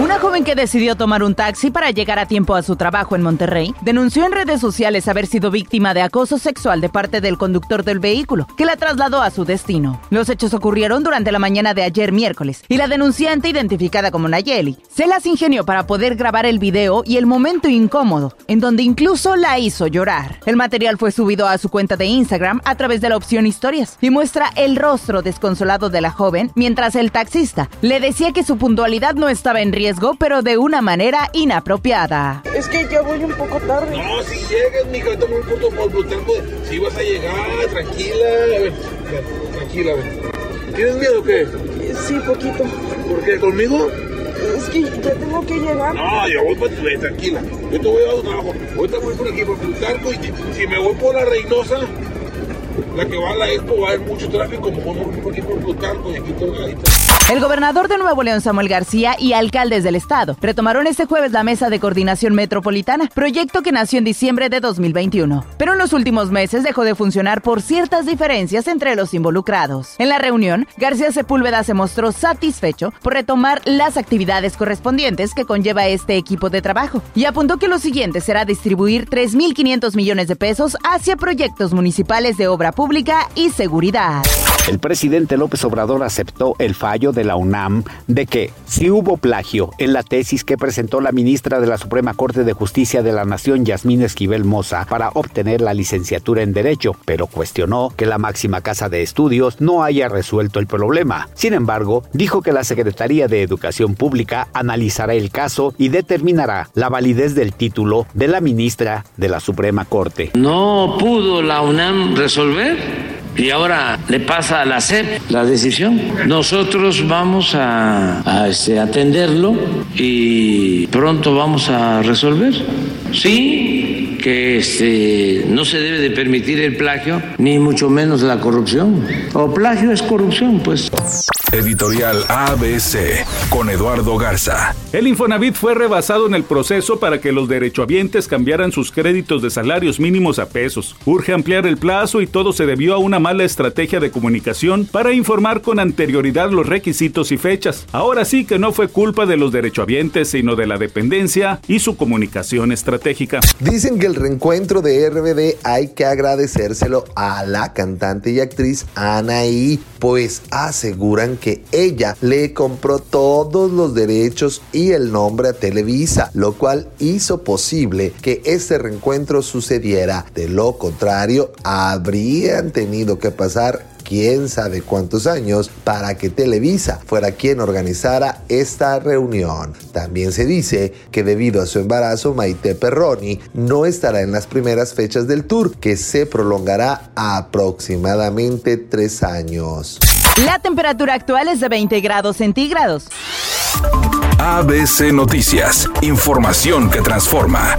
Una joven que decidió tomar un taxi para llegar a tiempo a su trabajo en Monterrey denunció en redes sociales haber sido víctima de acoso sexual de parte del conductor del vehículo, que la trasladó a su destino. Los hechos ocurrieron durante la mañana de ayer miércoles y la denunciante, identificada como Nayeli, se las ingenió para poder grabar el video y el momento incómodo, en donde incluso la hizo llorar. El material fue subido a su cuenta de Instagram a través de la opción historias y muestra el rostro desconsolado de la joven mientras el taxista le decía que su puntualidad no estaba en riesgo pero de una manera inapropiada. Es que ya voy un poco tarde. No, si llegas, mija, ahorita muy corto por pues, si vas a llegar, tranquila, a ver, tranquila, a ver. ¿Tienes miedo o qué? Sí, poquito. ¿Por qué? ¿Conmigo? Es que ya tengo que llegar. No, yo voy para tu tranquila. Yo te voy a dar un trabajo. Ahorita voy por aquí, por Plutarco, y si me voy por la Reynosa, la que va a la Expo, va a haber mucho tráfico, no por aquí por Plutarco y aquí la el gobernador de Nuevo León, Samuel García, y alcaldes del estado retomaron este jueves la Mesa de Coordinación Metropolitana, proyecto que nació en diciembre de 2021. Pero en los últimos meses dejó de funcionar por ciertas diferencias entre los involucrados. En la reunión, García Sepúlveda se mostró satisfecho por retomar las actividades correspondientes que conlleva este equipo de trabajo y apuntó que lo siguiente será distribuir 3.500 millones de pesos hacia proyectos municipales de obra pública y seguridad. El presidente López Obrador aceptó el fallo de la UNAM de que si hubo plagio en la tesis que presentó la ministra de la Suprema Corte de Justicia de la Nación, Yasmín Esquivel Moza, para obtener la licenciatura en Derecho, pero cuestionó que la máxima casa de estudios no haya resuelto el problema. Sin embargo, dijo que la Secretaría de Educación Pública analizará el caso y determinará la validez del título de la ministra de la Suprema Corte. No pudo la UNAM resolver y ahora le pasa a la SEP la decisión. Nosotros vamos a, este, atenderlo y pronto vamos a resolver. Sí, que este, no se debe de permitir el plagio, ni mucho menos la corrupción. O plagio es corrupción, pues. Editorial ABC con Eduardo Garza. El Infonavit fue rebasado en el proceso para que los derechohabientes cambiaran sus créditos de salarios mínimos a pesos. Urge ampliar el plazo y todo se debió a una mala estrategia de comunicación para informar con anterioridad los requisitos y fechas. Ahora sí que no fue culpa de los derechohabientes, sino de la dependencia y su comunicación estratégica. Dicen que el reencuentro de RBD hay que agradecérselo a la cantante y actriz Anaí, pues aseguran que ella le compró todos los derechos y el nombre a Televisa, lo cual hizo posible que este reencuentro sucediera. De lo contrario, habrían tenido que pasar quién sabe cuántos años para que Televisa fuera quien organizara esta reunión. También se dice que debido a su embarazo, Maite Perroni no estará en las primeras fechas del tour, que se prolongará aproximadamente tres años. La temperatura actual es de 20 grados centígrados. ABC Noticias, información que transforma.